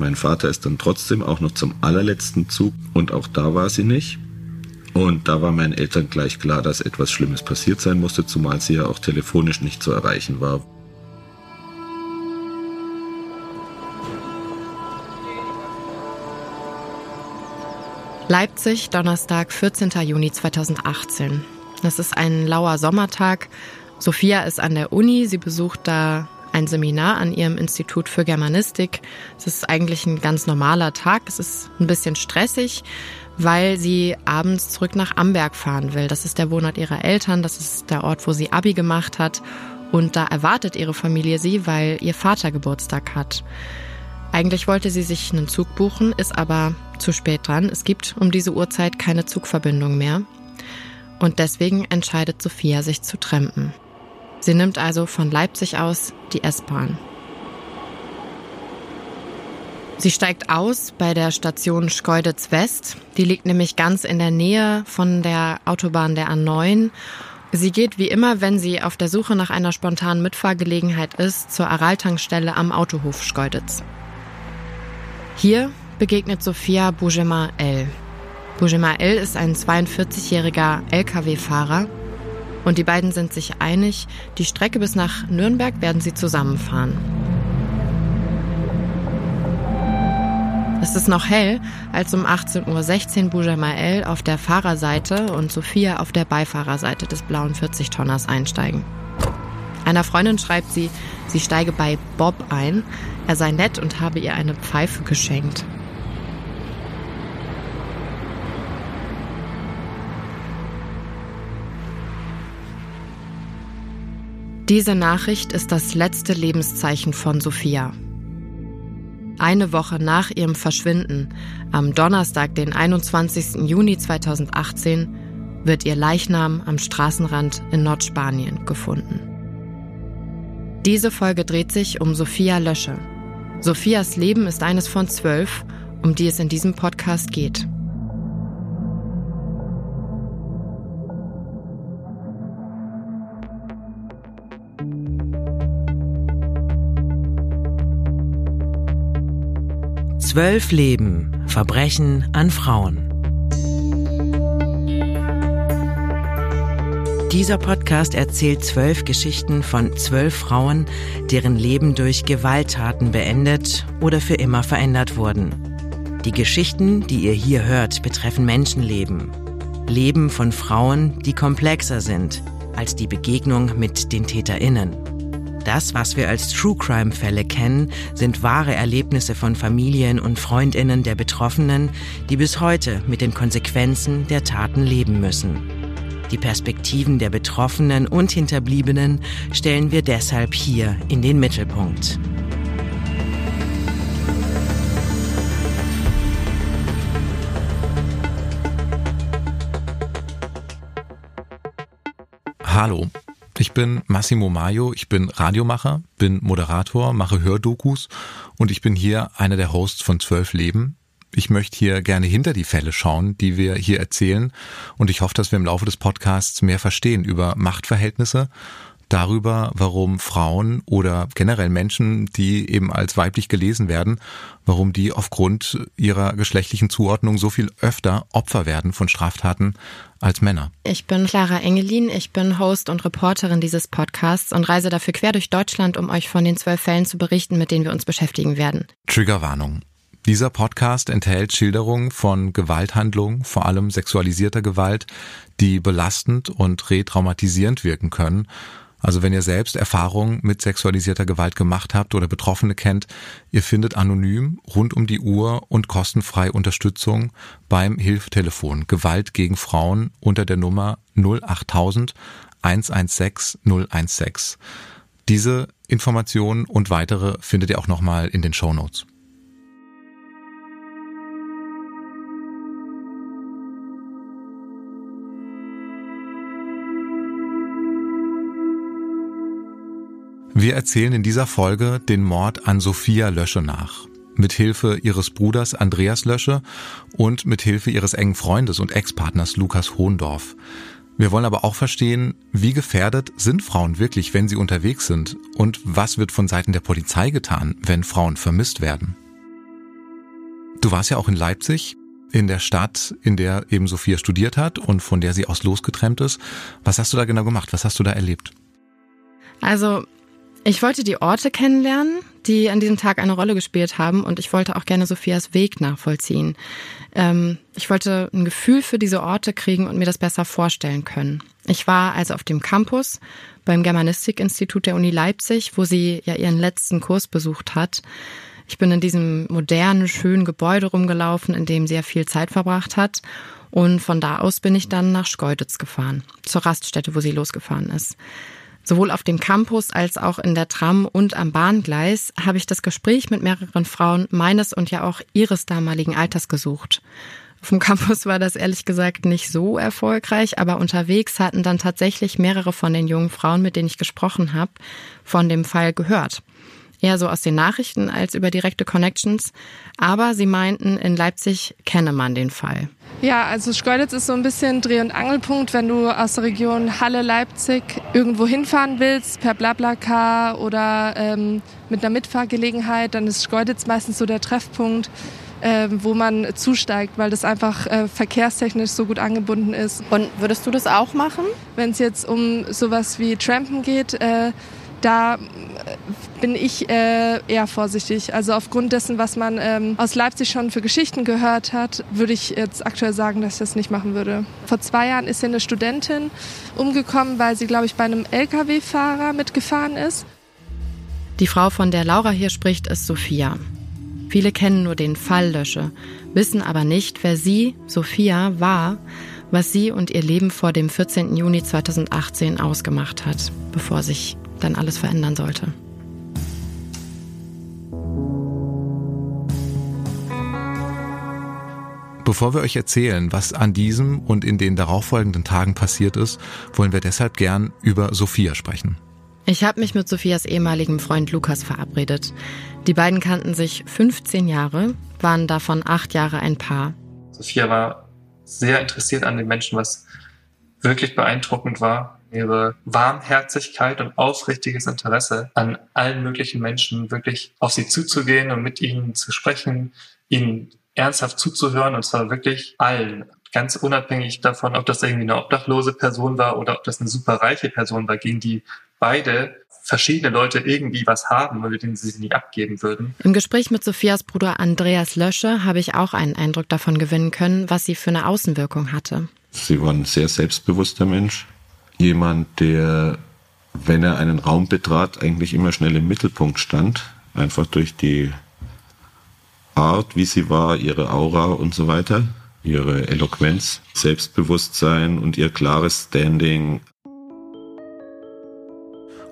Mein Vater ist dann trotzdem auch noch zum allerletzten Zug und auch da war sie nicht. Und da war meinen Eltern gleich klar, dass etwas Schlimmes passiert sein musste, zumal sie ja auch telefonisch nicht zu erreichen war. Leipzig, Donnerstag, 14. Juni 2018. Das ist ein lauer Sommertag. Sophia ist an der Uni. Sie besucht da ein Seminar an ihrem Institut für Germanistik. Es ist eigentlich ein ganz normaler Tag. Es ist ein bisschen stressig, weil sie abends zurück nach Amberg fahren will. Das ist der Wohnort ihrer Eltern. Das ist der Ort, wo sie Abi gemacht hat. Und da erwartet ihre Familie sie, weil ihr Vater Geburtstag hat. Eigentlich wollte sie sich einen Zug buchen, ist aber zu spät dran. Es gibt um diese Uhrzeit keine Zugverbindung mehr. Und deswegen entscheidet Sophia sich zu trampen. Sie nimmt also von Leipzig aus die S-Bahn. Sie steigt aus bei der Station Schkeuditz West. Die liegt nämlich ganz in der Nähe von der Autobahn der A9. Sie geht wie immer, wenn sie auf der Suche nach einer spontanen Mitfahrgelegenheit ist, zur Araltankstelle am Autohof Schkeuditz. Hier begegnet Sophia Bougema L. Bougema L ist ein 42-jähriger Lkw-Fahrer und die beiden sind sich einig, die Strecke bis nach Nürnberg werden sie zusammenfahren. Es ist noch hell, als um 18.16 Uhr Bougema L auf der Fahrerseite und Sophia auf der Beifahrerseite des blauen 40-Tonners einsteigen. Einer Freundin schreibt sie, sie steige bei Bob ein, er sei nett und habe ihr eine Pfeife geschenkt. Diese Nachricht ist das letzte Lebenszeichen von Sophia. Eine Woche nach ihrem Verschwinden, am Donnerstag, den 21. Juni 2018, wird ihr Leichnam am Straßenrand in Nordspanien gefunden. Diese Folge dreht sich um Sophia Lösche. Sophias Leben ist eines von zwölf, um die es in diesem Podcast geht. Zwölf Leben, Verbrechen an Frauen. Dieser Podcast erzählt zwölf Geschichten von zwölf Frauen, deren Leben durch Gewalttaten beendet oder für immer verändert wurden. Die Geschichten, die ihr hier hört, betreffen Menschenleben. Leben von Frauen, die komplexer sind als die Begegnung mit den TäterInnen. Das, was wir als True Crime Fälle kennen, sind wahre Erlebnisse von Familien und Freundinnen der Betroffenen, die bis heute mit den Konsequenzen der Taten leben müssen. Die Perspektiven der Betroffenen und Hinterbliebenen stellen wir deshalb hier in den Mittelpunkt. Hallo, ich bin Massimo Maio, ich bin Radiomacher, bin Moderator, mache Hördokus und ich bin hier einer der Hosts von Zwölf Leben, ich möchte hier gerne hinter die Fälle schauen, die wir hier erzählen. Und ich hoffe, dass wir im Laufe des Podcasts mehr verstehen über Machtverhältnisse, darüber, warum Frauen oder generell Menschen, die eben als weiblich gelesen werden, warum die aufgrund ihrer geschlechtlichen Zuordnung so viel öfter Opfer werden von Straftaten als Männer. Ich bin Clara Engelin, ich bin Host und Reporterin dieses Podcasts und reise dafür quer durch Deutschland, um euch von den zwölf Fällen zu berichten, mit denen wir uns beschäftigen werden. Triggerwarnung. Dieser Podcast enthält Schilderungen von Gewalthandlungen, vor allem sexualisierter Gewalt, die belastend und retraumatisierend wirken können. Also wenn ihr selbst Erfahrungen mit sexualisierter Gewalt gemacht habt oder Betroffene kennt, ihr findet anonym, rund um die Uhr und kostenfrei Unterstützung beim Hilftelefon Gewalt gegen Frauen unter der Nummer 08000 116 016. Diese Informationen und weitere findet ihr auch nochmal in den Show Notes. Wir erzählen in dieser Folge den Mord an Sophia Lösche nach. Mit Hilfe ihres Bruders Andreas Lösche und mit Hilfe ihres engen Freundes und Ex-Partners Lukas Hohendorf. Wir wollen aber auch verstehen, wie gefährdet sind Frauen wirklich, wenn sie unterwegs sind und was wird von Seiten der Polizei getan, wenn Frauen vermisst werden. Du warst ja auch in Leipzig, in der Stadt, in der eben Sophia studiert hat und von der sie aus losgetrennt ist. Was hast du da genau gemacht? Was hast du da erlebt? Also, ich wollte die Orte kennenlernen, die an diesem Tag eine Rolle gespielt haben und ich wollte auch gerne Sophias Weg nachvollziehen. Ähm, ich wollte ein Gefühl für diese Orte kriegen und mir das besser vorstellen können. Ich war also auf dem Campus beim Germanistikinstitut der Uni Leipzig, wo sie ja ihren letzten Kurs besucht hat. Ich bin in diesem modernen, schönen Gebäude rumgelaufen, in dem sie ja viel Zeit verbracht hat. Und von da aus bin ich dann nach Schkeuditz gefahren, zur Raststätte, wo sie losgefahren ist. Sowohl auf dem Campus als auch in der Tram und am Bahngleis habe ich das Gespräch mit mehreren Frauen meines und ja auch ihres damaligen Alters gesucht. Auf dem Campus war das ehrlich gesagt nicht so erfolgreich, aber unterwegs hatten dann tatsächlich mehrere von den jungen Frauen, mit denen ich gesprochen habe, von dem Fall gehört eher so aus den Nachrichten als über direkte Connections. Aber sie meinten, in Leipzig kenne man den Fall. Ja, also Schkeuditz ist so ein bisschen Dreh- und Angelpunkt, wenn du aus der Region Halle-Leipzig irgendwo hinfahren willst, per Blablacar oder ähm, mit einer Mitfahrgelegenheit, dann ist Schkeuditz meistens so der Treffpunkt. Äh, wo man zusteigt, weil das einfach äh, verkehrstechnisch so gut angebunden ist. Und würdest du das auch machen? Wenn es jetzt um sowas wie Trampen geht, äh, da bin ich äh, eher vorsichtig. Also aufgrund dessen, was man ähm, aus Leipzig schon für Geschichten gehört hat, würde ich jetzt aktuell sagen, dass ich das nicht machen würde. Vor zwei Jahren ist ja eine Studentin umgekommen, weil sie, glaube ich, bei einem Lkw-Fahrer mitgefahren ist. Die Frau, von der Laura hier spricht, ist Sophia. Viele kennen nur den Fall Lösche, wissen aber nicht, wer sie, Sophia, war, was sie und ihr Leben vor dem 14. Juni 2018 ausgemacht hat, bevor sich dann alles verändern sollte. Bevor wir euch erzählen, was an diesem und in den darauffolgenden Tagen passiert ist, wollen wir deshalb gern über Sophia sprechen. Ich habe mich mit Sophias ehemaligem Freund Lukas verabredet. Die beiden kannten sich 15 Jahre, waren davon acht Jahre ein Paar. Sophia war sehr interessiert an den Menschen, was wirklich beeindruckend war. Ihre Warmherzigkeit und aufrichtiges Interesse an allen möglichen Menschen, wirklich auf sie zuzugehen und mit ihnen zu sprechen, ihnen ernsthaft zuzuhören und zwar wirklich allen. Ganz unabhängig davon, ob das irgendwie eine obdachlose Person war oder ob das eine super reiche Person war, gegen die beide verschiedene Leute irgendwie was haben, mit denen sie sich nicht abgeben würden. Im Gespräch mit Sophias Bruder Andreas Lösche habe ich auch einen Eindruck davon gewinnen können, was sie für eine Außenwirkung hatte. Sie war ein sehr selbstbewusster Mensch. Jemand, der, wenn er einen Raum betrat, eigentlich immer schnell im Mittelpunkt stand. Einfach durch die Art, wie sie war, ihre Aura und so weiter, ihre Eloquenz, Selbstbewusstsein und ihr klares Standing.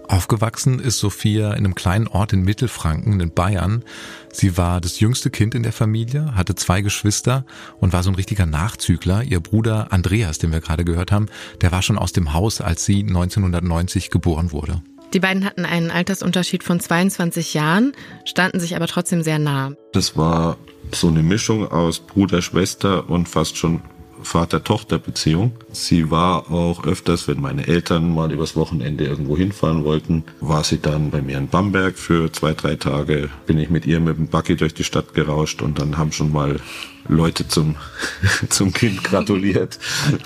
Aufgewachsen ist Sophia in einem kleinen Ort in Mittelfranken in Bayern. Sie war das jüngste Kind in der Familie, hatte zwei Geschwister und war so ein richtiger Nachzügler. Ihr Bruder Andreas, den wir gerade gehört haben, der war schon aus dem Haus, als sie 1990 geboren wurde. Die beiden hatten einen Altersunterschied von 22 Jahren, standen sich aber trotzdem sehr nah. Das war so eine Mischung aus Bruder, Schwester und fast schon Vater-Tochter-Beziehung. Sie war auch öfters, wenn meine Eltern mal übers Wochenende irgendwo hinfahren wollten, war sie dann bei mir in Bamberg für zwei, drei Tage. Bin ich mit ihr mit dem Buggy durch die Stadt gerauscht und dann haben schon mal Leute zum, zum Kind gratuliert.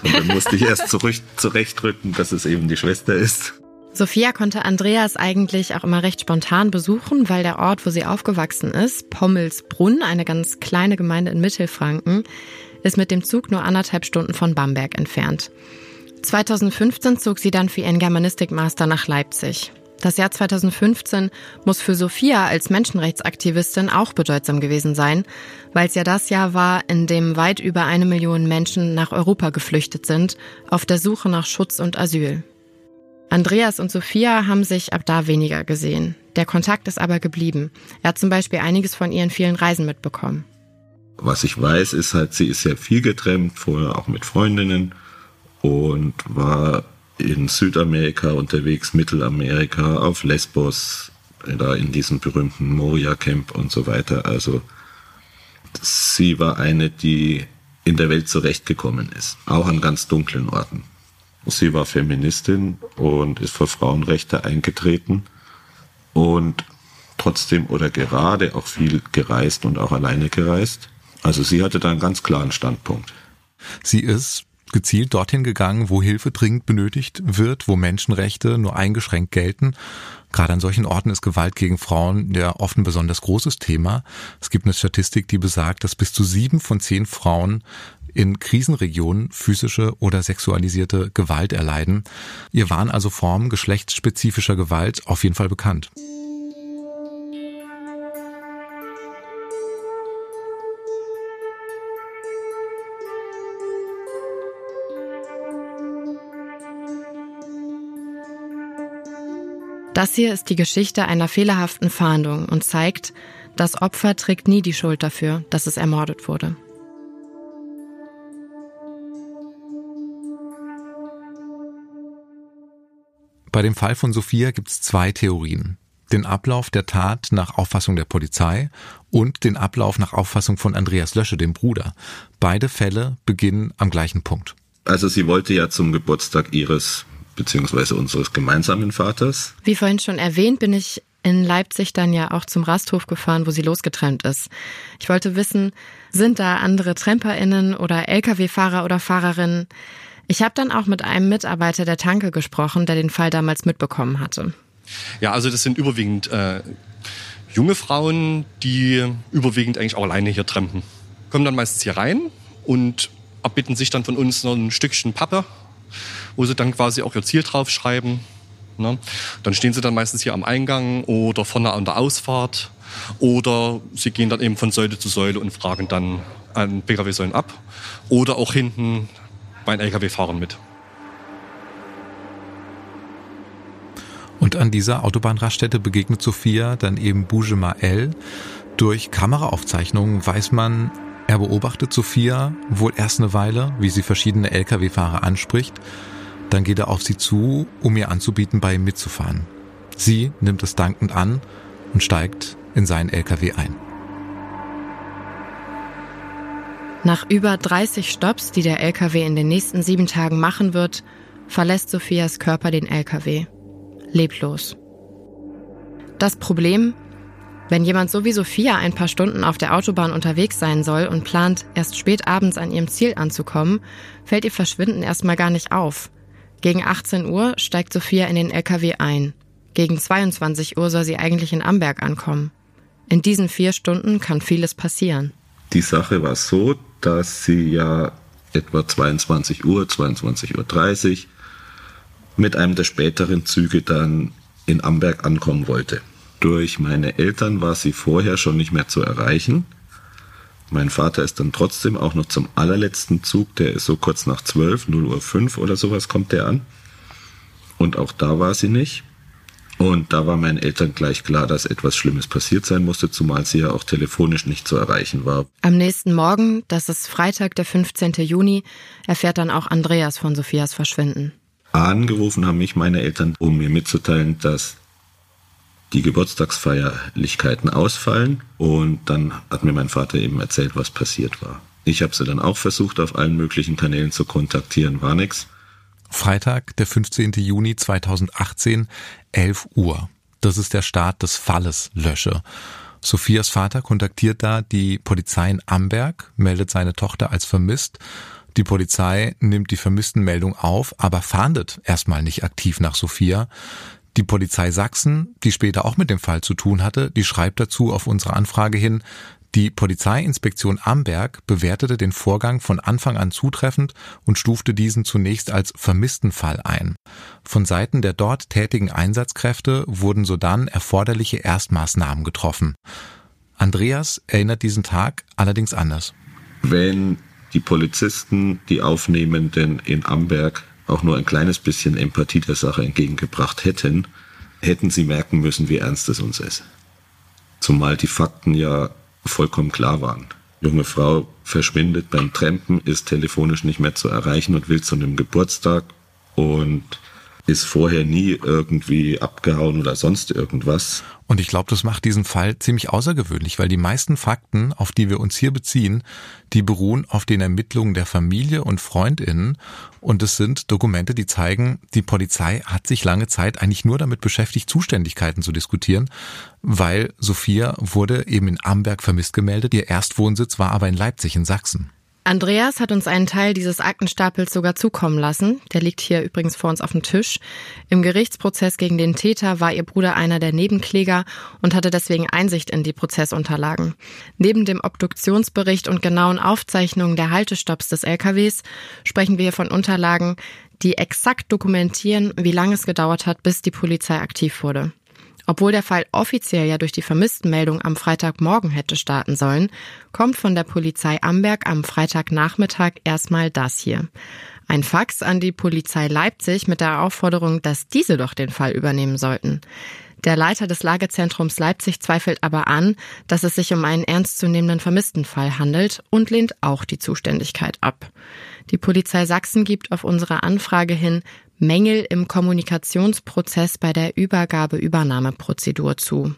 Und dann musste ich erst zurück, zurechtrücken, dass es eben die Schwester ist. Sophia konnte Andreas eigentlich auch immer recht spontan besuchen, weil der Ort, wo sie aufgewachsen ist, Pommelsbrunn, eine ganz kleine Gemeinde in Mittelfranken, ist mit dem Zug nur anderthalb Stunden von Bamberg entfernt. 2015 zog sie dann für ihren Germanistikmaster nach Leipzig. Das Jahr 2015 muss für Sophia als Menschenrechtsaktivistin auch bedeutsam gewesen sein, weil es ja das Jahr war, in dem weit über eine Million Menschen nach Europa geflüchtet sind, auf der Suche nach Schutz und Asyl. Andreas und Sophia haben sich ab da weniger gesehen. Der Kontakt ist aber geblieben. Er hat zum Beispiel einiges von ihren vielen Reisen mitbekommen. Was ich weiß, ist halt, sie ist sehr viel getrennt, vorher auch mit Freundinnen und war in Südamerika unterwegs, Mittelamerika, auf Lesbos, da in diesem berühmten Moria Camp und so weiter. Also sie war eine, die in der Welt zurechtgekommen ist, auch an ganz dunklen Orten. Sie war Feministin und ist für Frauenrechte eingetreten und trotzdem oder gerade auch viel gereist und auch alleine gereist. Also sie hatte da einen ganz klaren Standpunkt. Sie ist gezielt dorthin gegangen, wo Hilfe dringend benötigt wird, wo Menschenrechte nur eingeschränkt gelten. Gerade an solchen Orten ist Gewalt gegen Frauen ja oft ein besonders großes Thema. Es gibt eine Statistik, die besagt, dass bis zu sieben von zehn Frauen in Krisenregionen physische oder sexualisierte Gewalt erleiden. Ihr waren also Formen geschlechtsspezifischer Gewalt auf jeden Fall bekannt. Das hier ist die Geschichte einer fehlerhaften Fahndung und zeigt, das Opfer trägt nie die Schuld dafür, dass es ermordet wurde. Bei dem Fall von Sophia gibt es zwei Theorien. Den Ablauf der Tat nach Auffassung der Polizei und den Ablauf nach Auffassung von Andreas Lösche, dem Bruder. Beide Fälle beginnen am gleichen Punkt. Also sie wollte ja zum Geburtstag ihres beziehungsweise unseres gemeinsamen Vaters. Wie vorhin schon erwähnt, bin ich in Leipzig dann ja auch zum Rasthof gefahren, wo sie losgetrennt ist. Ich wollte wissen, sind da andere TremperInnen oder Lkw-Fahrer oder Fahrerinnen? Ich habe dann auch mit einem Mitarbeiter der Tanke gesprochen, der den Fall damals mitbekommen hatte. Ja, also das sind überwiegend äh, junge Frauen, die überwiegend eigentlich auch alleine hier trampen. Kommen dann meistens hier rein und erbitten sich dann von uns noch ein Stückchen Pappe wo sie dann quasi auch ihr Ziel draufschreiben. Ne? Dann stehen sie dann meistens hier am Eingang oder vorne an der Ausfahrt oder sie gehen dann eben von Säule zu Säule und fragen dann an Pkw-Säulen ab oder auch hinten bei den Lkw-Fahrern mit. Und an dieser Autobahnraststätte begegnet Sophia dann eben Boujema El. Durch Kameraaufzeichnungen weiß man, er beobachtet Sophia wohl erst eine Weile, wie sie verschiedene Lkw-Fahrer anspricht. Dann geht er auf sie zu, um ihr anzubieten, bei ihm mitzufahren. Sie nimmt es dankend an und steigt in seinen LKW ein. Nach über 30 Stops, die der LKW in den nächsten sieben Tagen machen wird, verlässt Sophias Körper den LKW. Leblos. Das Problem, wenn jemand so wie Sophia ein paar Stunden auf der Autobahn unterwegs sein soll und plant, erst spät abends an ihrem Ziel anzukommen, fällt ihr Verschwinden erstmal gar nicht auf. Gegen 18 Uhr steigt Sophia in den LKW ein. Gegen 22 Uhr soll sie eigentlich in Amberg ankommen. In diesen vier Stunden kann vieles passieren. Die Sache war so, dass sie ja etwa 22 Uhr, 22.30 Uhr mit einem der späteren Züge dann in Amberg ankommen wollte. Durch meine Eltern war sie vorher schon nicht mehr zu erreichen. Mein Vater ist dann trotzdem auch noch zum allerletzten Zug, der ist so kurz nach 12, 0 Uhr 5 oder sowas kommt der an. Und auch da war sie nicht. Und da war meinen Eltern gleich klar, dass etwas Schlimmes passiert sein musste, zumal sie ja auch telefonisch nicht zu erreichen war. Am nächsten Morgen, das ist Freitag, der 15. Juni, erfährt dann auch Andreas von Sophias Verschwinden. Angerufen haben mich meine Eltern, um mir mitzuteilen, dass die Geburtstagsfeierlichkeiten ausfallen und dann hat mir mein Vater eben erzählt, was passiert war. Ich habe sie dann auch versucht, auf allen möglichen Kanälen zu kontaktieren, war nix. Freitag, der 15. Juni 2018, 11 Uhr. Das ist der Start des Falles Lösche. Sophias Vater kontaktiert da die Polizei in Amberg, meldet seine Tochter als vermisst. Die Polizei nimmt die Vermisstenmeldung auf, aber fahndet erstmal nicht aktiv nach Sophia. Die Polizei Sachsen, die später auch mit dem Fall zu tun hatte, die schreibt dazu auf unsere Anfrage hin, die Polizeiinspektion Amberg bewertete den Vorgang von Anfang an zutreffend und stufte diesen zunächst als vermissten Fall ein. Von Seiten der dort tätigen Einsatzkräfte wurden sodann erforderliche Erstmaßnahmen getroffen. Andreas erinnert diesen Tag allerdings anders. Wenn die Polizisten, die Aufnehmenden in Amberg auch nur ein kleines bisschen Empathie der Sache entgegengebracht hätten, hätten sie merken müssen, wie ernst es uns ist. Zumal die Fakten ja vollkommen klar waren. Junge Frau verschwindet beim Trampen, ist telefonisch nicht mehr zu erreichen und will zu einem Geburtstag und ist vorher nie irgendwie abgehauen oder sonst irgendwas. Und ich glaube, das macht diesen Fall ziemlich außergewöhnlich, weil die meisten Fakten, auf die wir uns hier beziehen, die beruhen auf den Ermittlungen der Familie und Freundinnen. Und es sind Dokumente, die zeigen, die Polizei hat sich lange Zeit eigentlich nur damit beschäftigt, Zuständigkeiten zu diskutieren, weil Sophia wurde eben in Amberg vermisst gemeldet. Ihr Erstwohnsitz war aber in Leipzig in Sachsen. Andreas hat uns einen Teil dieses Aktenstapels sogar zukommen lassen. Der liegt hier übrigens vor uns auf dem Tisch. Im Gerichtsprozess gegen den Täter war ihr Bruder einer der Nebenkläger und hatte deswegen Einsicht in die Prozessunterlagen. Neben dem Obduktionsbericht und genauen Aufzeichnungen der Haltestopps des LKWs sprechen wir hier von Unterlagen, die exakt dokumentieren, wie lange es gedauert hat, bis die Polizei aktiv wurde. Obwohl der Fall offiziell ja durch die Vermisstenmeldung am Freitagmorgen hätte starten sollen, kommt von der Polizei Amberg am Freitagnachmittag erstmal das hier. Ein Fax an die Polizei Leipzig mit der Aufforderung, dass diese doch den Fall übernehmen sollten. Der Leiter des Lagezentrums Leipzig zweifelt aber an, dass es sich um einen ernstzunehmenden Vermisstenfall handelt und lehnt auch die Zuständigkeit ab. Die Polizei Sachsen gibt auf unsere Anfrage hin Mängel im Kommunikationsprozess bei der Übergabe-Übernahmeprozedur zu.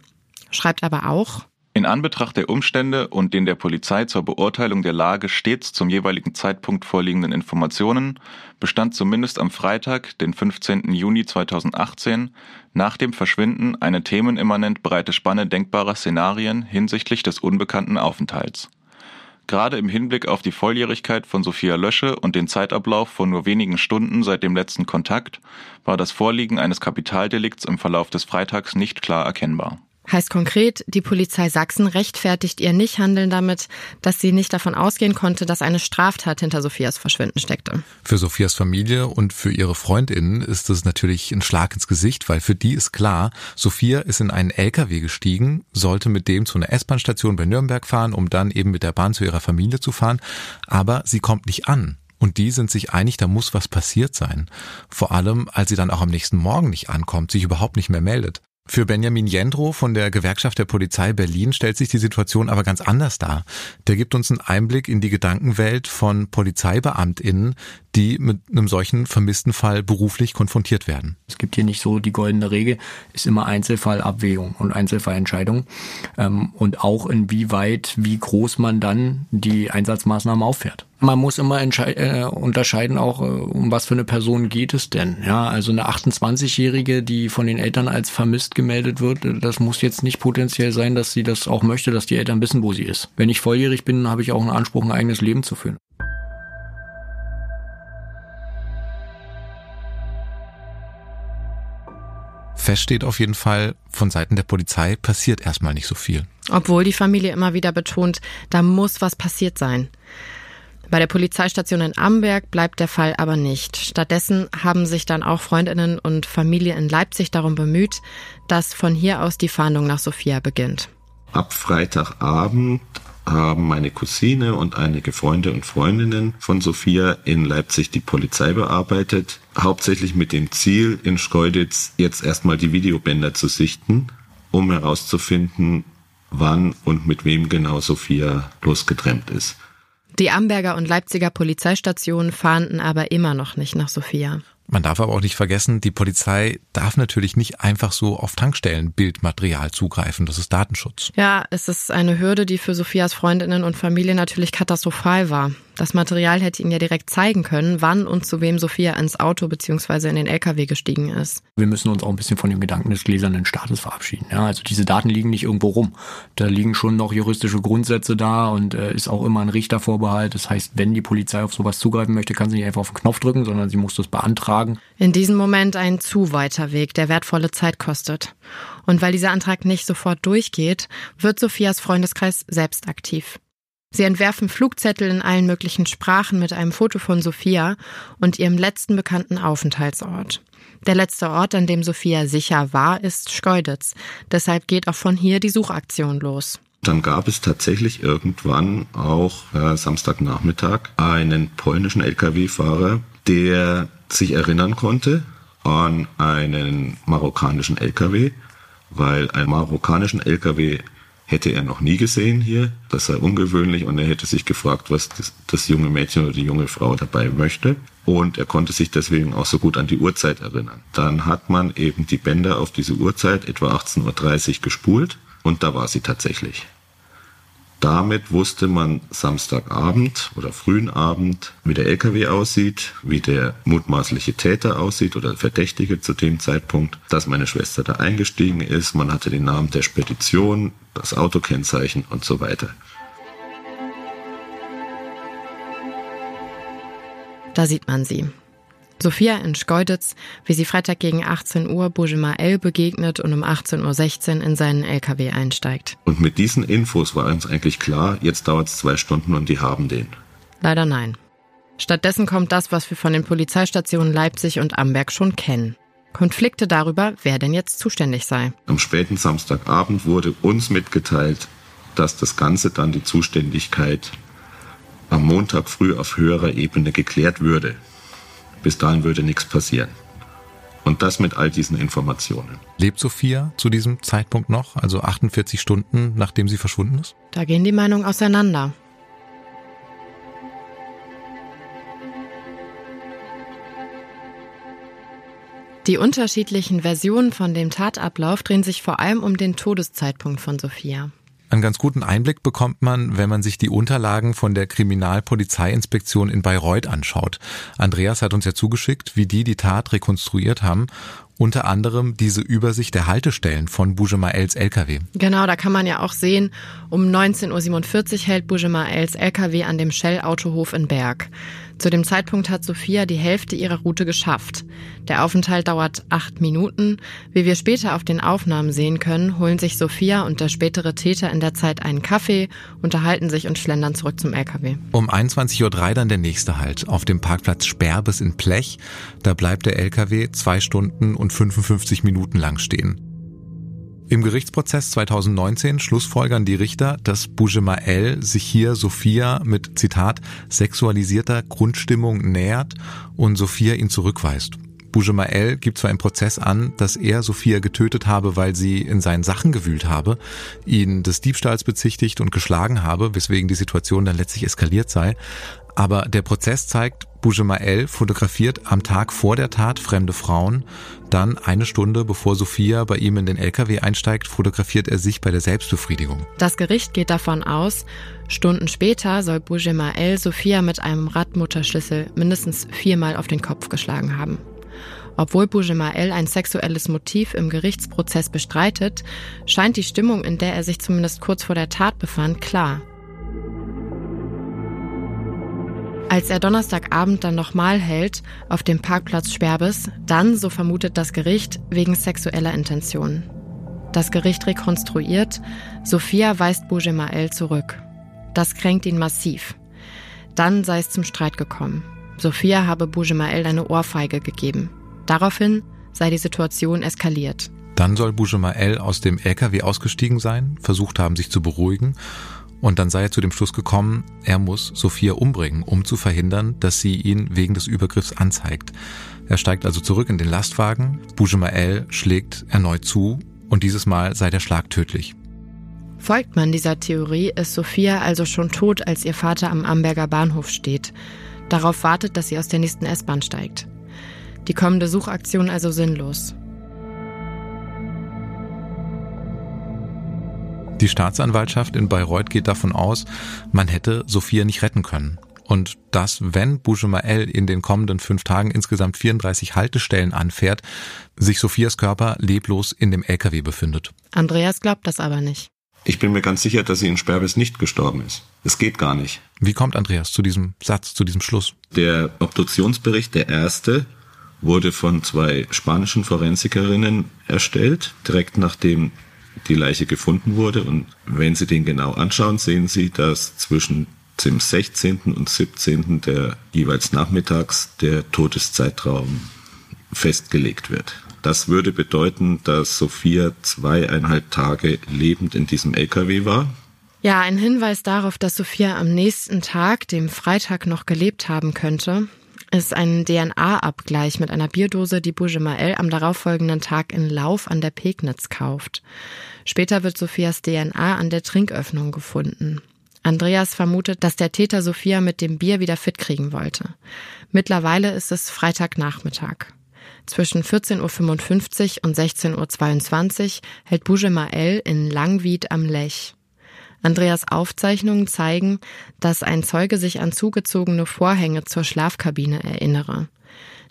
Schreibt aber auch, in Anbetracht der Umstände und den der Polizei zur Beurteilung der Lage stets zum jeweiligen Zeitpunkt vorliegenden Informationen bestand zumindest am Freitag, den 15. Juni 2018, nach dem Verschwinden eine themenimmanent breite Spanne denkbarer Szenarien hinsichtlich des unbekannten Aufenthalts. Gerade im Hinblick auf die Volljährigkeit von Sophia Lösche und den Zeitablauf von nur wenigen Stunden seit dem letzten Kontakt war das Vorliegen eines Kapitaldelikts im Verlauf des Freitags nicht klar erkennbar. Heißt konkret, die Polizei Sachsen rechtfertigt ihr Nichthandeln damit, dass sie nicht davon ausgehen konnte, dass eine Straftat hinter Sophias Verschwinden steckte. Für Sophias Familie und für ihre Freundinnen ist es natürlich ein Schlag ins Gesicht, weil für die ist klar, Sophia ist in einen LKW gestiegen, sollte mit dem zu einer S-Bahn-Station bei Nürnberg fahren, um dann eben mit der Bahn zu ihrer Familie zu fahren, aber sie kommt nicht an. Und die sind sich einig, da muss was passiert sein. Vor allem, als sie dann auch am nächsten Morgen nicht ankommt, sich überhaupt nicht mehr meldet. Für Benjamin Jendro von der Gewerkschaft der Polizei Berlin stellt sich die Situation aber ganz anders dar. Der gibt uns einen Einblick in die Gedankenwelt von Polizeibeamtinnen, die mit einem solchen vermissten Fall beruflich konfrontiert werden. Es gibt hier nicht so die goldene Regel, ist immer Einzelfallabwägung und Einzelfallentscheidung ähm, und auch inwieweit, wie groß man dann die Einsatzmaßnahmen auffährt man muss immer äh, unterscheiden auch, äh, um was für eine Person geht es denn. Ja, also eine 28-Jährige, die von den Eltern als vermisst gemeldet wird, äh, das muss jetzt nicht potenziell sein, dass sie das auch möchte, dass die Eltern wissen, wo sie ist. Wenn ich volljährig bin, habe ich auch einen Anspruch, ein eigenes Leben zu führen. Fest steht auf jeden Fall, von Seiten der Polizei passiert erstmal nicht so viel. Obwohl die Familie immer wieder betont, da muss was passiert sein. Bei der Polizeistation in Amberg bleibt der Fall aber nicht. Stattdessen haben sich dann auch Freundinnen und Familie in Leipzig darum bemüht, dass von hier aus die Fahndung nach Sophia beginnt. Ab Freitagabend haben meine Cousine und einige Freunde und Freundinnen von Sophia in Leipzig die Polizei bearbeitet, hauptsächlich mit dem Ziel, in Schkeuditz jetzt erstmal die Videobänder zu sichten, um herauszufinden, wann und mit wem genau Sophia losgetrennt ist. Die Amberger und Leipziger Polizeistationen fahnden aber immer noch nicht nach Sophia. Man darf aber auch nicht vergessen, die Polizei darf natürlich nicht einfach so auf Tankstellen Bildmaterial zugreifen. Das ist Datenschutz. Ja, es ist eine Hürde, die für Sophias Freundinnen und Familie natürlich katastrophal war. Das Material hätte ihnen ja direkt zeigen können, wann und zu wem Sophia ins Auto bzw. in den LKW gestiegen ist. Wir müssen uns auch ein bisschen von dem Gedanken des gläsernen Staates verabschieden. Ja, also diese Daten liegen nicht irgendwo rum. Da liegen schon noch juristische Grundsätze da und äh, ist auch immer ein Richtervorbehalt. Das heißt, wenn die Polizei auf sowas zugreifen möchte, kann sie nicht einfach auf den Knopf drücken, sondern sie muss das beantragen. In diesem Moment ein zu weiter Weg, der wertvolle Zeit kostet. Und weil dieser Antrag nicht sofort durchgeht, wird Sophias Freundeskreis selbst aktiv. Sie entwerfen Flugzettel in allen möglichen Sprachen mit einem Foto von Sophia und ihrem letzten bekannten Aufenthaltsort. Der letzte Ort, an dem Sophia sicher war, ist Schkeuditz. Deshalb geht auch von hier die Suchaktion los. Dann gab es tatsächlich irgendwann auch äh, Samstagnachmittag einen polnischen Lkw-Fahrer, der sich erinnern konnte an einen marokkanischen Lkw, weil ein marokkanischen Lkw hätte er noch nie gesehen hier. Das sei ungewöhnlich und er hätte sich gefragt, was das, das, junge Mädchen oder die junge Frau dabei möchte. Und er konnte sich deswegen auch so gut an die Uhrzeit erinnern. Dann hat man eben die Bänder auf diese Uhrzeit, etwa 18.30 Uhr, gespult und da war sie tatsächlich. Damit wusste man Samstagabend oder frühen Abend, wie der LKW aussieht, wie der mutmaßliche Täter aussieht oder Verdächtige zu dem Zeitpunkt, dass meine Schwester da eingestiegen ist. Man hatte den Namen der Spedition, das Autokennzeichen und so weiter. Da sieht man sie. Sophia in Schkeuditz, wie sie Freitag gegen 18 Uhr Bujema L begegnet und um 18.16 Uhr in seinen LKW einsteigt. Und mit diesen Infos war uns eigentlich klar, jetzt dauert es zwei Stunden und die haben den. Leider nein. Stattdessen kommt das, was wir von den Polizeistationen Leipzig und Amberg schon kennen. Konflikte darüber, wer denn jetzt zuständig sei. Am späten Samstagabend wurde uns mitgeteilt, dass das Ganze dann die Zuständigkeit am Montag früh auf höherer Ebene geklärt würde. Bis dahin würde nichts passieren. Und das mit all diesen Informationen. Lebt Sophia zu diesem Zeitpunkt noch, also 48 Stunden nachdem sie verschwunden ist? Da gehen die Meinungen auseinander. Die unterschiedlichen Versionen von dem Tatablauf drehen sich vor allem um den Todeszeitpunkt von Sophia. Einen ganz guten Einblick bekommt man, wenn man sich die Unterlagen von der Kriminalpolizeiinspektion in Bayreuth anschaut. Andreas hat uns ja zugeschickt, wie die die Tat rekonstruiert haben. Unter anderem diese Übersicht der Haltestellen von Bujemaels LKW. Genau, da kann man ja auch sehen, um 19.47 Uhr hält Bujemaels LKW an dem Shell-Autohof in Berg. Zu dem Zeitpunkt hat Sophia die Hälfte ihrer Route geschafft. Der Aufenthalt dauert acht Minuten. Wie wir später auf den Aufnahmen sehen können, holen sich Sophia und der spätere Täter in der Zeit einen Kaffee, unterhalten sich und schlendern zurück zum LKW. Um 21.03 Uhr dann der nächste Halt auf dem Parkplatz Sperbes in Plech. Da bleibt der LKW zwei Stunden und 55 Minuten lang stehen. Im Gerichtsprozess 2019 schlussfolgern die Richter, dass Bujemael sich hier Sophia mit, Zitat, sexualisierter Grundstimmung nähert und Sophia ihn zurückweist. Bujemael gibt zwar im Prozess an, dass er Sophia getötet habe, weil sie in seinen Sachen gewühlt habe, ihn des Diebstahls bezichtigt und geschlagen habe, weswegen die Situation dann letztlich eskaliert sei, aber der Prozess zeigt, Bujemael fotografiert am Tag vor der Tat fremde Frauen. Dann eine Stunde bevor Sophia bei ihm in den LKW einsteigt, fotografiert er sich bei der Selbstbefriedigung. Das Gericht geht davon aus, Stunden später soll Bujemael Sophia mit einem Radmutterschlüssel mindestens viermal auf den Kopf geschlagen haben. Obwohl Bujemael ein sexuelles Motiv im Gerichtsprozess bestreitet, scheint die Stimmung, in der er sich zumindest kurz vor der Tat befand, klar. Als er Donnerstagabend dann nochmal hält, auf dem Parkplatz Sperbes, dann, so vermutet das Gericht, wegen sexueller Intention. Das Gericht rekonstruiert, Sophia weist Bujemael zurück. Das kränkt ihn massiv. Dann sei es zum Streit gekommen. Sophia habe Bujemael eine Ohrfeige gegeben. Daraufhin sei die Situation eskaliert. Dann soll Bujemael aus dem LKW ausgestiegen sein, versucht haben, sich zu beruhigen und dann sei er zu dem Schluss gekommen, er muss Sophia umbringen, um zu verhindern, dass sie ihn wegen des Übergriffs anzeigt. Er steigt also zurück in den Lastwagen, Bujemael schlägt erneut zu und dieses Mal sei der Schlag tödlich. Folgt man dieser Theorie, ist Sophia also schon tot, als ihr Vater am Amberger Bahnhof steht. Darauf wartet, dass sie aus der nächsten S-Bahn steigt. Die kommende Suchaktion also sinnlos. Die Staatsanwaltschaft in Bayreuth geht davon aus, man hätte Sophia nicht retten können. Und dass, wenn Bouchemael in den kommenden fünf Tagen insgesamt 34 Haltestellen anfährt, sich Sophias Körper leblos in dem LKW befindet. Andreas glaubt das aber nicht. Ich bin mir ganz sicher, dass sie in Sperbis nicht gestorben ist. Es geht gar nicht. Wie kommt Andreas zu diesem Satz, zu diesem Schluss? Der Obduktionsbericht, der erste, wurde von zwei spanischen Forensikerinnen erstellt, direkt nachdem die Leiche gefunden wurde. Und wenn Sie den genau anschauen, sehen Sie, dass zwischen dem 16. und 17. der jeweils nachmittags der Todeszeitraum festgelegt wird. Das würde bedeuten, dass Sophia zweieinhalb Tage lebend in diesem LKW war. Ja, ein Hinweis darauf, dass Sophia am nächsten Tag, dem Freitag, noch gelebt haben könnte. Ist ein DNA-Abgleich mit einer Bierdose, die Bougemael am darauffolgenden Tag in Lauf an der Pegnitz kauft. Später wird Sophias DNA an der Trinköffnung gefunden. Andreas vermutet, dass der Täter Sophia mit dem Bier wieder fit kriegen wollte. Mittlerweile ist es Freitagnachmittag. Zwischen 14.55 Uhr und 16.22 Uhr hält Bougemael in Langwied am Lech. Andreas Aufzeichnungen zeigen, dass ein Zeuge sich an zugezogene Vorhänge zur Schlafkabine erinnere.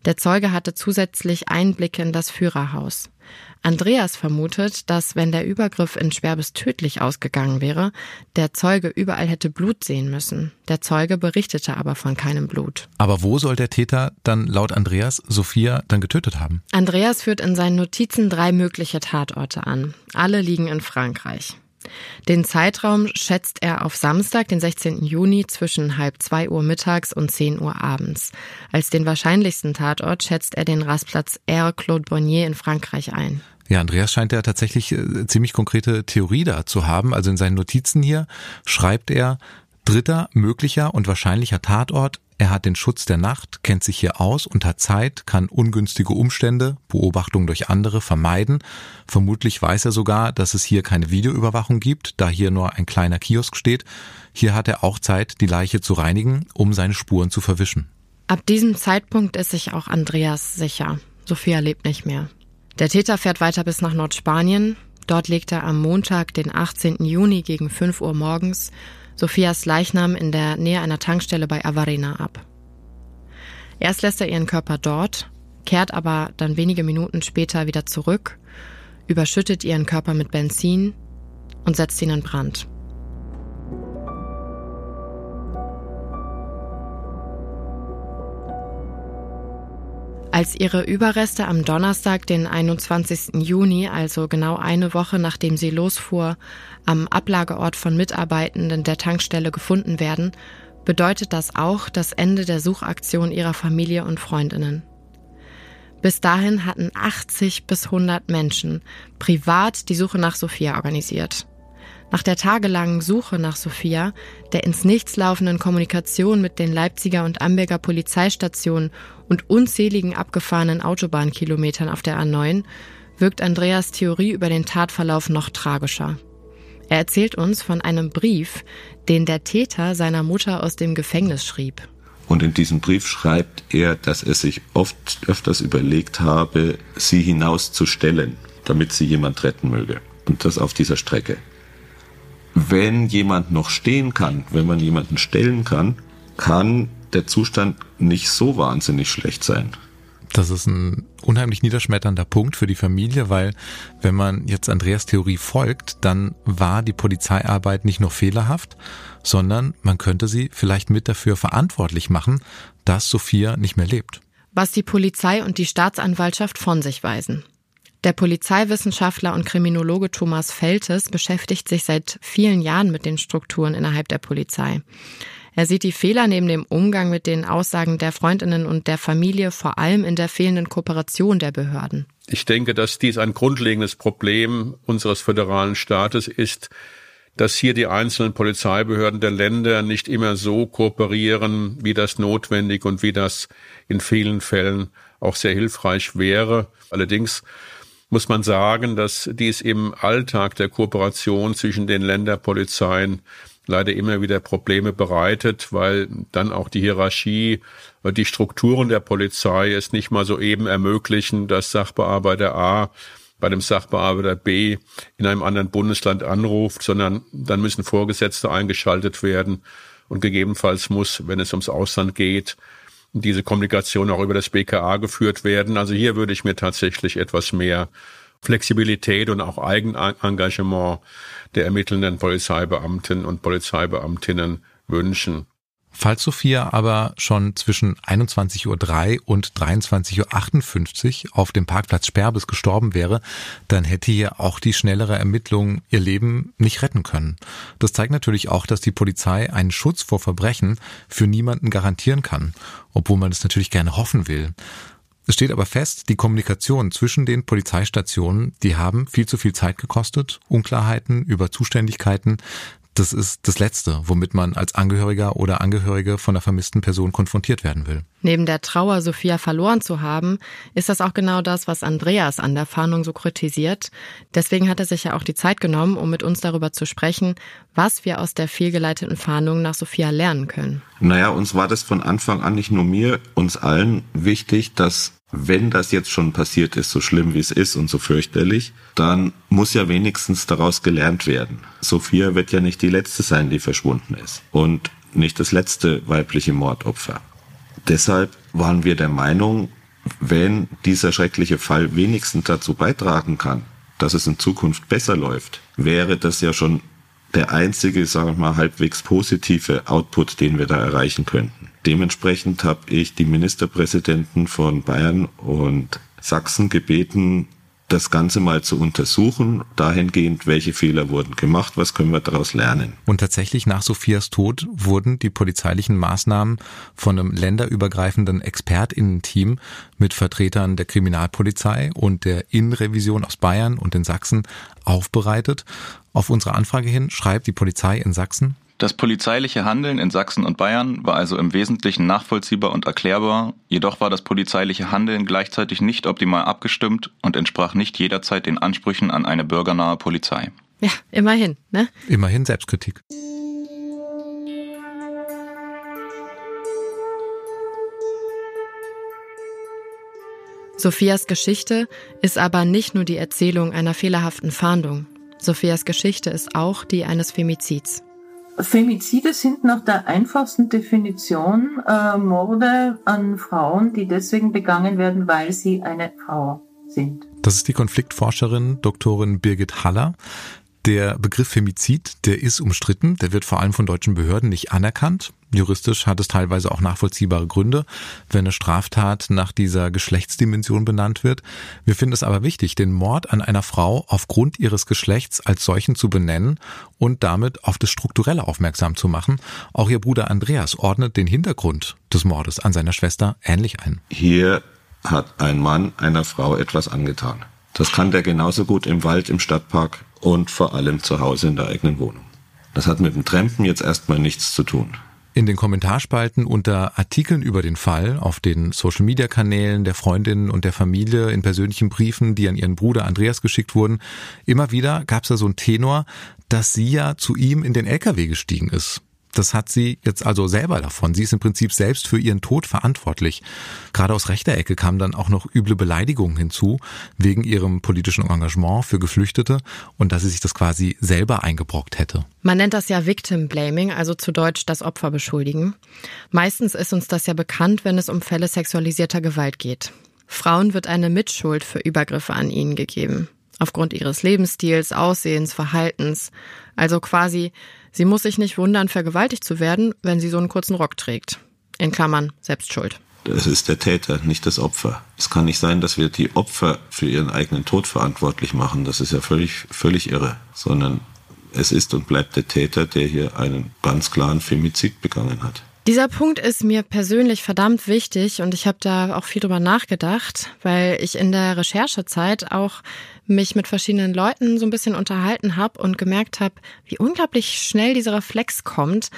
Der Zeuge hatte zusätzlich Einblicke in das Führerhaus. Andreas vermutet, dass wenn der Übergriff in Schwerbes tödlich ausgegangen wäre, der Zeuge überall hätte Blut sehen müssen. Der Zeuge berichtete aber von keinem Blut. Aber wo soll der Täter dann laut Andreas Sophia dann getötet haben? Andreas führt in seinen Notizen drei mögliche Tatorte an. Alle liegen in Frankreich. Den Zeitraum schätzt er auf Samstag, den 16. Juni zwischen halb zwei Uhr mittags und 10 Uhr abends. Als den wahrscheinlichsten Tatort schätzt er den Rastplatz Air Claude Bonnier in Frankreich ein. Ja, Andreas scheint ja tatsächlich äh, ziemlich konkrete Theorie da zu haben. Also in seinen Notizen hier schreibt er, dritter möglicher und wahrscheinlicher Tatort er hat den Schutz der Nacht, kennt sich hier aus und hat Zeit, kann ungünstige Umstände, Beobachtung durch andere vermeiden. Vermutlich weiß er sogar, dass es hier keine Videoüberwachung gibt, da hier nur ein kleiner Kiosk steht. Hier hat er auch Zeit, die Leiche zu reinigen, um seine Spuren zu verwischen. Ab diesem Zeitpunkt ist sich auch Andreas sicher. Sophia lebt nicht mehr. Der Täter fährt weiter bis nach Nordspanien. Dort legt er am Montag, den 18. Juni gegen 5 Uhr morgens Sophias Leichnam in der Nähe einer Tankstelle bei Avarena ab. Erst lässt er ihren Körper dort, kehrt aber dann wenige Minuten später wieder zurück, überschüttet ihren Körper mit Benzin und setzt ihn in Brand. Als ihre Überreste am Donnerstag, den 21. Juni, also genau eine Woche nachdem sie losfuhr, am Ablageort von Mitarbeitenden der Tankstelle gefunden werden, bedeutet das auch das Ende der Suchaktion ihrer Familie und Freundinnen. Bis dahin hatten 80 bis 100 Menschen privat die Suche nach Sophia organisiert. Nach der tagelangen Suche nach Sophia, der ins Nichts laufenden Kommunikation mit den Leipziger und Amberger Polizeistationen und unzähligen abgefahrenen Autobahnkilometern auf der A9, wirkt Andreas Theorie über den Tatverlauf noch tragischer. Er erzählt uns von einem Brief, den der Täter seiner Mutter aus dem Gefängnis schrieb. Und in diesem Brief schreibt er, dass er sich oft öfters überlegt habe, sie hinauszustellen, damit sie jemand retten möge. Und das auf dieser Strecke wenn jemand noch stehen kann, wenn man jemanden stellen kann, kann der Zustand nicht so wahnsinnig schlecht sein. Das ist ein unheimlich niederschmetternder Punkt für die Familie, weil wenn man jetzt Andreas Theorie folgt, dann war die Polizeiarbeit nicht nur fehlerhaft, sondern man könnte sie vielleicht mit dafür verantwortlich machen, dass Sophia nicht mehr lebt. Was die Polizei und die Staatsanwaltschaft von sich weisen. Der Polizeiwissenschaftler und Kriminologe Thomas Feltes beschäftigt sich seit vielen Jahren mit den Strukturen innerhalb der Polizei. Er sieht die Fehler neben dem Umgang mit den Aussagen der Freundinnen und der Familie vor allem in der fehlenden Kooperation der Behörden. Ich denke, dass dies ein grundlegendes Problem unseres föderalen Staates ist, dass hier die einzelnen Polizeibehörden der Länder nicht immer so kooperieren, wie das notwendig und wie das in vielen Fällen auch sehr hilfreich wäre. Allerdings muss man sagen, dass dies im Alltag der Kooperation zwischen den Länderpolizeien leider immer wieder Probleme bereitet, weil dann auch die Hierarchie, die Strukturen der Polizei es nicht mal so eben ermöglichen, dass Sachbearbeiter A bei dem Sachbearbeiter B in einem anderen Bundesland anruft, sondern dann müssen Vorgesetzte eingeschaltet werden. Und gegebenenfalls muss, wenn es ums Ausland geht, diese Kommunikation auch über das BKA geführt werden. Also hier würde ich mir tatsächlich etwas mehr Flexibilität und auch Eigenengagement der ermittelnden Polizeibeamten und Polizeibeamtinnen wünschen. Falls Sophia aber schon zwischen 21.03 Uhr und 23.58 Uhr auf dem Parkplatz Sperbes gestorben wäre, dann hätte hier auch die schnellere Ermittlung ihr Leben nicht retten können. Das zeigt natürlich auch, dass die Polizei einen Schutz vor Verbrechen für niemanden garantieren kann, obwohl man es natürlich gerne hoffen will. Es steht aber fest, die Kommunikation zwischen den Polizeistationen, die haben viel zu viel Zeit gekostet, Unklarheiten über Zuständigkeiten, das ist das Letzte, womit man als Angehöriger oder Angehörige von einer vermissten Person konfrontiert werden will. Neben der Trauer, Sophia verloren zu haben, ist das auch genau das, was Andreas an der Fahndung so kritisiert. Deswegen hat er sich ja auch die Zeit genommen, um mit uns darüber zu sprechen, was wir aus der fehlgeleiteten Fahndung nach Sophia lernen können. Naja, uns war das von Anfang an nicht nur mir, uns allen wichtig, dass wenn das jetzt schon passiert ist, so schlimm wie es ist und so fürchterlich, dann muss ja wenigstens daraus gelernt werden. Sophia wird ja nicht die letzte sein, die verschwunden ist und nicht das letzte weibliche Mordopfer. Deshalb waren wir der Meinung, wenn dieser schreckliche Fall wenigstens dazu beitragen kann, dass es in Zukunft besser läuft, wäre das ja schon der einzige, sagen wir mal, halbwegs positive Output, den wir da erreichen könnten. Dementsprechend habe ich die Ministerpräsidenten von Bayern und Sachsen gebeten, das Ganze mal zu untersuchen, dahingehend, welche Fehler wurden gemacht, was können wir daraus lernen. Und tatsächlich nach Sophias Tod wurden die polizeilichen Maßnahmen von einem länderübergreifenden Expertinnen-Team mit Vertretern der Kriminalpolizei und der Innenrevision aus Bayern und in Sachsen aufbereitet. Auf unsere Anfrage hin schreibt die Polizei in Sachsen, das polizeiliche Handeln in Sachsen und Bayern war also im Wesentlichen nachvollziehbar und erklärbar, jedoch war das polizeiliche Handeln gleichzeitig nicht optimal abgestimmt und entsprach nicht jederzeit den Ansprüchen an eine bürgernahe Polizei. Ja, immerhin, ne? Immerhin Selbstkritik. Sophias Geschichte ist aber nicht nur die Erzählung einer fehlerhaften Fahndung. Sophias Geschichte ist auch die eines Femizids. Femizide sind nach der einfachsten Definition äh, Morde an Frauen, die deswegen begangen werden, weil sie eine Frau sind. Das ist die Konfliktforscherin Doktorin Birgit Haller. Der Begriff Femizid, der ist umstritten, der wird vor allem von deutschen Behörden nicht anerkannt. Juristisch hat es teilweise auch nachvollziehbare Gründe, wenn eine Straftat nach dieser Geschlechtsdimension benannt wird. Wir finden es aber wichtig, den Mord an einer Frau aufgrund ihres Geschlechts als solchen zu benennen und damit auf das Strukturelle aufmerksam zu machen. Auch ihr Bruder Andreas ordnet den Hintergrund des Mordes an seiner Schwester ähnlich ein. Hier hat ein Mann einer Frau etwas angetan. Das kann der genauso gut im Wald, im Stadtpark und vor allem zu Hause in der eigenen Wohnung. Das hat mit dem Trampen jetzt erstmal nichts zu tun. In den Kommentarspalten unter Artikeln über den Fall, auf den Social-Media-Kanälen der Freundinnen und der Familie, in persönlichen Briefen, die an ihren Bruder Andreas geschickt wurden, immer wieder gab es da so einen Tenor, dass sie ja zu ihm in den LKW gestiegen ist. Das hat sie jetzt also selber davon. Sie ist im Prinzip selbst für ihren Tod verantwortlich. Gerade aus rechter Ecke kamen dann auch noch üble Beleidigungen hinzu, wegen ihrem politischen Engagement für Geflüchtete und dass sie sich das quasi selber eingebrockt hätte. Man nennt das ja Victim Blaming, also zu Deutsch das Opfer beschuldigen. Meistens ist uns das ja bekannt, wenn es um Fälle sexualisierter Gewalt geht. Frauen wird eine Mitschuld für Übergriffe an ihnen gegeben. Aufgrund ihres Lebensstils, Aussehens, Verhaltens. Also quasi Sie muss sich nicht wundern, vergewaltigt zu werden, wenn sie so einen kurzen Rock trägt. In Klammern, Selbstschuld. Das ist der Täter, nicht das Opfer. Es kann nicht sein, dass wir die Opfer für ihren eigenen Tod verantwortlich machen. Das ist ja völlig, völlig irre. Sondern es ist und bleibt der Täter, der hier einen ganz klaren Femizid begangen hat. Dieser Punkt ist mir persönlich verdammt wichtig und ich habe da auch viel drüber nachgedacht, weil ich in der Recherchezeit auch mich mit verschiedenen Leuten so ein bisschen unterhalten habe und gemerkt habe, wie unglaublich schnell dieser Reflex kommt,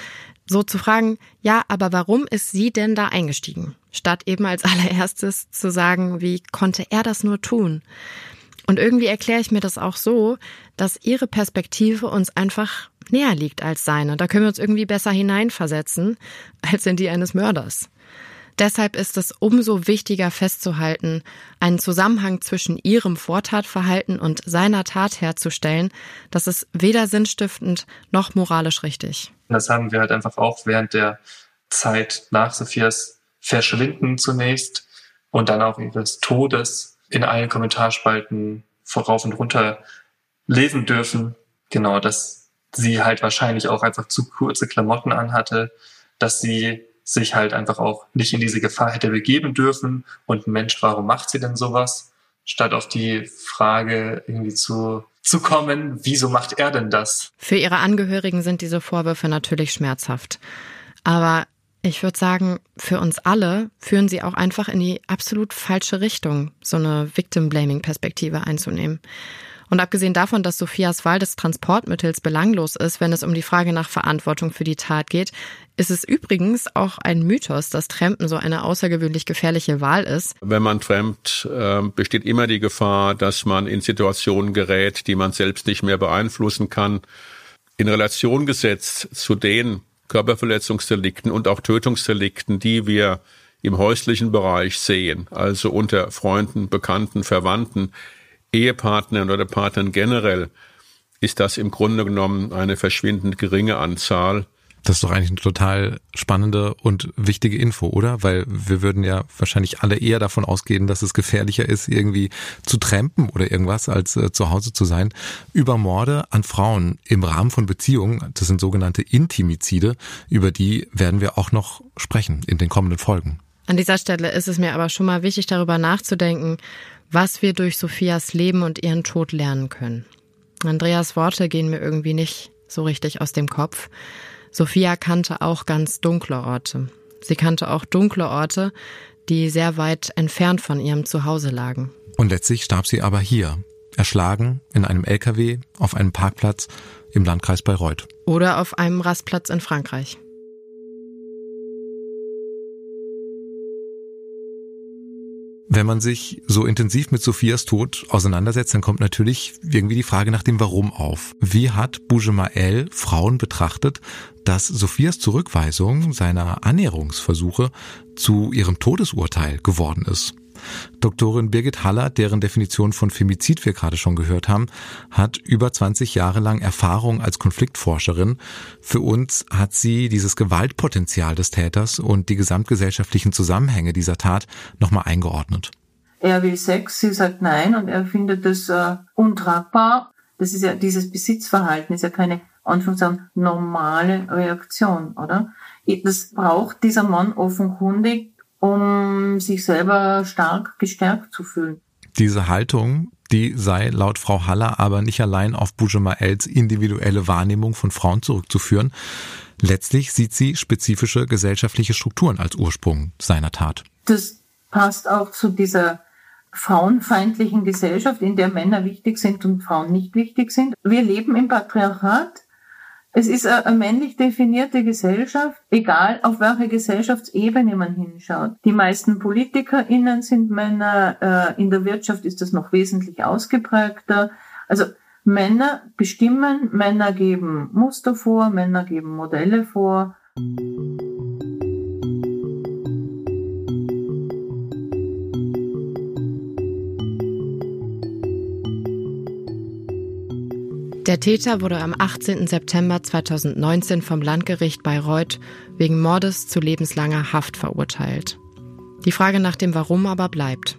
so zu fragen, ja, aber warum ist sie denn da eingestiegen? Statt eben als allererstes zu sagen, wie konnte er das nur tun? Und irgendwie erkläre ich mir das auch so, dass ihre Perspektive uns einfach näher liegt als seine. Da können wir uns irgendwie besser hineinversetzen als in die eines Mörders. Deshalb ist es umso wichtiger festzuhalten, einen Zusammenhang zwischen ihrem Vortatverhalten und seiner Tat herzustellen. Das ist weder sinnstiftend noch moralisch richtig. Das haben wir halt einfach auch während der Zeit nach Sophias Verschwinden zunächst und dann auch ihres Todes in allen Kommentarspalten vorauf und runter lesen dürfen. Genau, dass sie halt wahrscheinlich auch einfach zu kurze Klamotten anhatte, dass sie sich halt einfach auch nicht in diese Gefahr hätte begeben dürfen. Und Mensch, warum macht sie denn sowas? Statt auf die Frage irgendwie zu, zu kommen, wieso macht er denn das? Für ihre Angehörigen sind diese Vorwürfe natürlich schmerzhaft. Aber ich würde sagen, für uns alle führen sie auch einfach in die absolut falsche Richtung, so eine Victim-Blaming-Perspektive einzunehmen. Und abgesehen davon, dass Sophias Wahl des Transportmittels belanglos ist, wenn es um die Frage nach Verantwortung für die Tat geht, ist es übrigens auch ein Mythos, dass Trampen so eine außergewöhnlich gefährliche Wahl ist. Wenn man trampt, äh, besteht immer die Gefahr, dass man in Situationen gerät, die man selbst nicht mehr beeinflussen kann. In Relation gesetzt zu den Körperverletzungsdelikten und auch Tötungsdelikten, die wir im häuslichen Bereich sehen, also unter Freunden, Bekannten, Verwandten, Ehepartnern oder Partnern generell, ist das im Grunde genommen eine verschwindend geringe Anzahl. Das ist doch eigentlich eine total spannende und wichtige Info, oder? Weil wir würden ja wahrscheinlich alle eher davon ausgehen, dass es gefährlicher ist, irgendwie zu trampen oder irgendwas, als äh, zu Hause zu sein. Über Morde an Frauen im Rahmen von Beziehungen, das sind sogenannte Intimizide, über die werden wir auch noch sprechen in den kommenden Folgen. An dieser Stelle ist es mir aber schon mal wichtig, darüber nachzudenken, was wir durch Sophias Leben und ihren Tod lernen können. Andreas Worte gehen mir irgendwie nicht so richtig aus dem Kopf. Sophia kannte auch ganz dunkle Orte. Sie kannte auch dunkle Orte, die sehr weit entfernt von ihrem Zuhause lagen. Und letztlich starb sie aber hier, erschlagen in einem LKW auf einem Parkplatz im Landkreis Bayreuth. Oder auf einem Rastplatz in Frankreich. Wenn man sich so intensiv mit Sophias Tod auseinandersetzt, dann kommt natürlich irgendwie die Frage nach dem Warum auf. Wie hat Bougemael Frauen betrachtet, dass Sophias Zurückweisung seiner Annäherungsversuche zu ihrem Todesurteil geworden ist? Doktorin Birgit Haller, deren Definition von Femizid wir gerade schon gehört haben, hat über 20 Jahre lang Erfahrung als Konfliktforscherin. Für uns hat sie dieses Gewaltpotenzial des Täters und die gesamtgesellschaftlichen Zusammenhänge dieser Tat nochmal eingeordnet. Er will Sex, sie sagt nein und er findet das äh, untragbar. Das ist ja dieses Besitzverhalten, ist ja keine Anführungszeichen normale Reaktion, oder? Das braucht dieser Mann offenkundig um sich selber stark gestärkt zu fühlen. Diese Haltung, die sei laut Frau Haller aber nicht allein auf Bujamaels individuelle Wahrnehmung von Frauen zurückzuführen. Letztlich sieht sie spezifische gesellschaftliche Strukturen als Ursprung seiner Tat. Das passt auch zu dieser frauenfeindlichen Gesellschaft, in der Männer wichtig sind und Frauen nicht wichtig sind. Wir leben im Patriarchat es ist eine männlich definierte Gesellschaft, egal auf welche Gesellschaftsebene man hinschaut. Die meisten PolitikerInnen sind Männer, äh, in der Wirtschaft ist das noch wesentlich ausgeprägter. Also Männer bestimmen, Männer geben Muster vor, Männer geben Modelle vor. Der Täter wurde am 18. September 2019 vom Landgericht Bayreuth wegen Mordes zu lebenslanger Haft verurteilt. Die Frage nach dem Warum aber bleibt.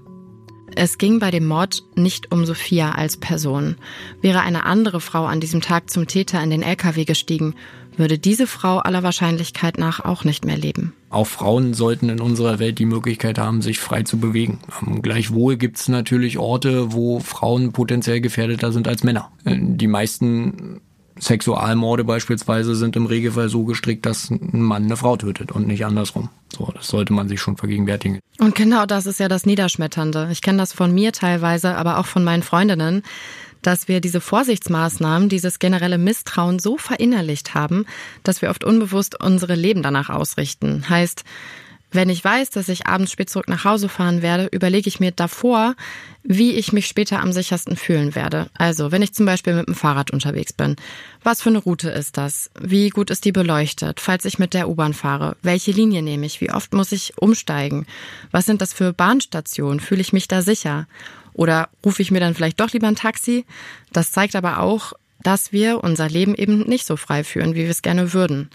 Es ging bei dem Mord nicht um Sophia als Person. Wäre eine andere Frau an diesem Tag zum Täter in den LKW gestiegen, würde diese Frau aller Wahrscheinlichkeit nach auch nicht mehr leben. Auch Frauen sollten in unserer Welt die Möglichkeit haben, sich frei zu bewegen. Ähm, gleichwohl gibt es natürlich Orte, wo Frauen potenziell gefährdeter sind als Männer. Äh, die meisten Sexualmorde beispielsweise sind im Regelfall so gestrickt, dass ein Mann eine Frau tötet und nicht andersrum. So, das sollte man sich schon vergegenwärtigen. Und genau das ist ja das Niederschmetternde. Ich kenne das von mir teilweise, aber auch von meinen Freundinnen dass wir diese Vorsichtsmaßnahmen, dieses generelle Misstrauen so verinnerlicht haben, dass wir oft unbewusst unsere Leben danach ausrichten. Heißt, wenn ich weiß, dass ich abends spät zurück nach Hause fahren werde, überlege ich mir davor, wie ich mich später am sichersten fühlen werde. Also, wenn ich zum Beispiel mit dem Fahrrad unterwegs bin, was für eine Route ist das? Wie gut ist die beleuchtet? Falls ich mit der U-Bahn fahre, welche Linie nehme ich? Wie oft muss ich umsteigen? Was sind das für Bahnstationen? Fühle ich mich da sicher? Oder rufe ich mir dann vielleicht doch lieber ein Taxi? Das zeigt aber auch, dass wir unser Leben eben nicht so frei führen, wie wir es gerne würden.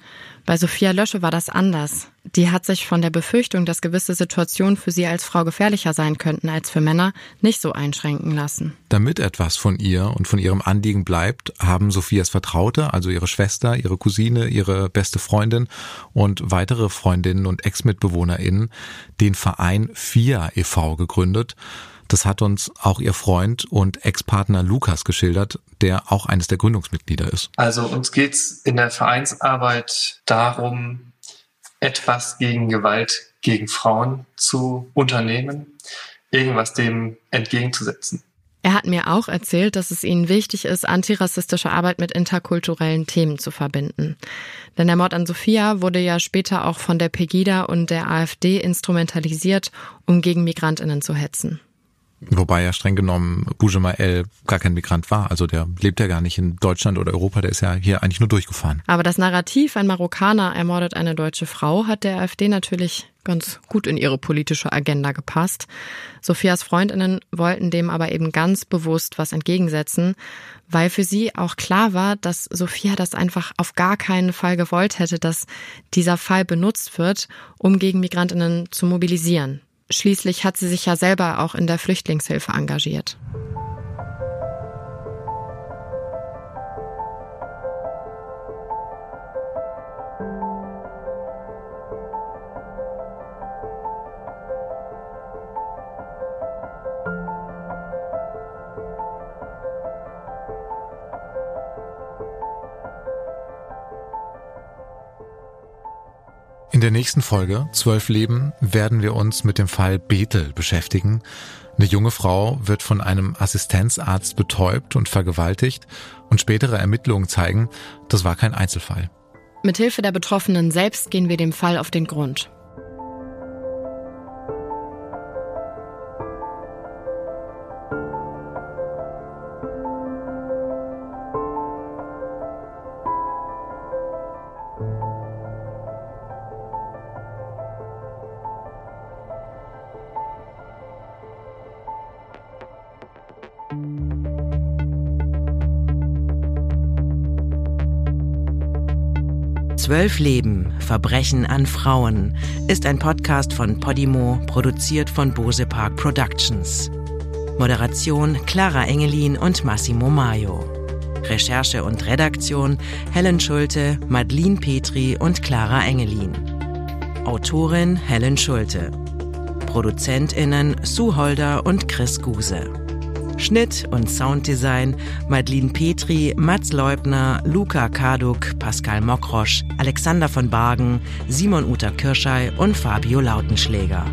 Bei Sophia Lösche war das anders. Die hat sich von der Befürchtung, dass gewisse Situationen für sie als Frau gefährlicher sein könnten als für Männer, nicht so einschränken lassen. Damit etwas von ihr und von ihrem Anliegen bleibt, haben Sophias Vertraute, also ihre Schwester, ihre Cousine, ihre beste Freundin und weitere Freundinnen und Ex-MitbewohnerInnen den Verein FIA e.V. gegründet das hat uns auch ihr Freund und Ex-Partner Lukas geschildert, der auch eines der Gründungsmitglieder ist. Also uns geht es in der Vereinsarbeit darum, etwas gegen Gewalt gegen Frauen zu unternehmen, irgendwas dem entgegenzusetzen. Er hat mir auch erzählt, dass es ihnen wichtig ist, antirassistische Arbeit mit interkulturellen Themen zu verbinden. Denn der Mord an Sophia wurde ja später auch von der Pegida und der AfD instrumentalisiert, um gegen Migrantinnen zu hetzen. Wobei ja streng genommen Bujemael gar kein Migrant war. Also der lebt ja gar nicht in Deutschland oder Europa, der ist ja hier eigentlich nur durchgefahren. Aber das Narrativ, ein Marokkaner ermordet eine deutsche Frau, hat der AfD natürlich ganz gut in ihre politische Agenda gepasst. Sophias Freundinnen wollten dem aber eben ganz bewusst was entgegensetzen, weil für sie auch klar war, dass Sophia das einfach auf gar keinen Fall gewollt hätte, dass dieser Fall benutzt wird, um gegen Migrantinnen zu mobilisieren. Schließlich hat sie sich ja selber auch in der Flüchtlingshilfe engagiert. In der nächsten Folge, Zwölf Leben, werden wir uns mit dem Fall Bethel beschäftigen. Eine junge Frau wird von einem Assistenzarzt betäubt und vergewaltigt und spätere Ermittlungen zeigen, das war kein Einzelfall. Mithilfe der Betroffenen selbst gehen wir dem Fall auf den Grund. Zwölf Leben, Verbrechen an Frauen ist ein Podcast von Podimo, produziert von Bose Park Productions. Moderation Clara Engelin und Massimo Maio. Recherche und Redaktion Helen Schulte, Madeline Petri und Clara Engelin. Autorin Helen Schulte. ProduzentInnen Sue Holder und Chris Guse. Schnitt und Sounddesign Madeline Petri, Mats Leubner, Luca Karduk, Pascal Mokrosch, Alexander von Bargen, Simon Uta Kirschei und Fabio Lautenschläger.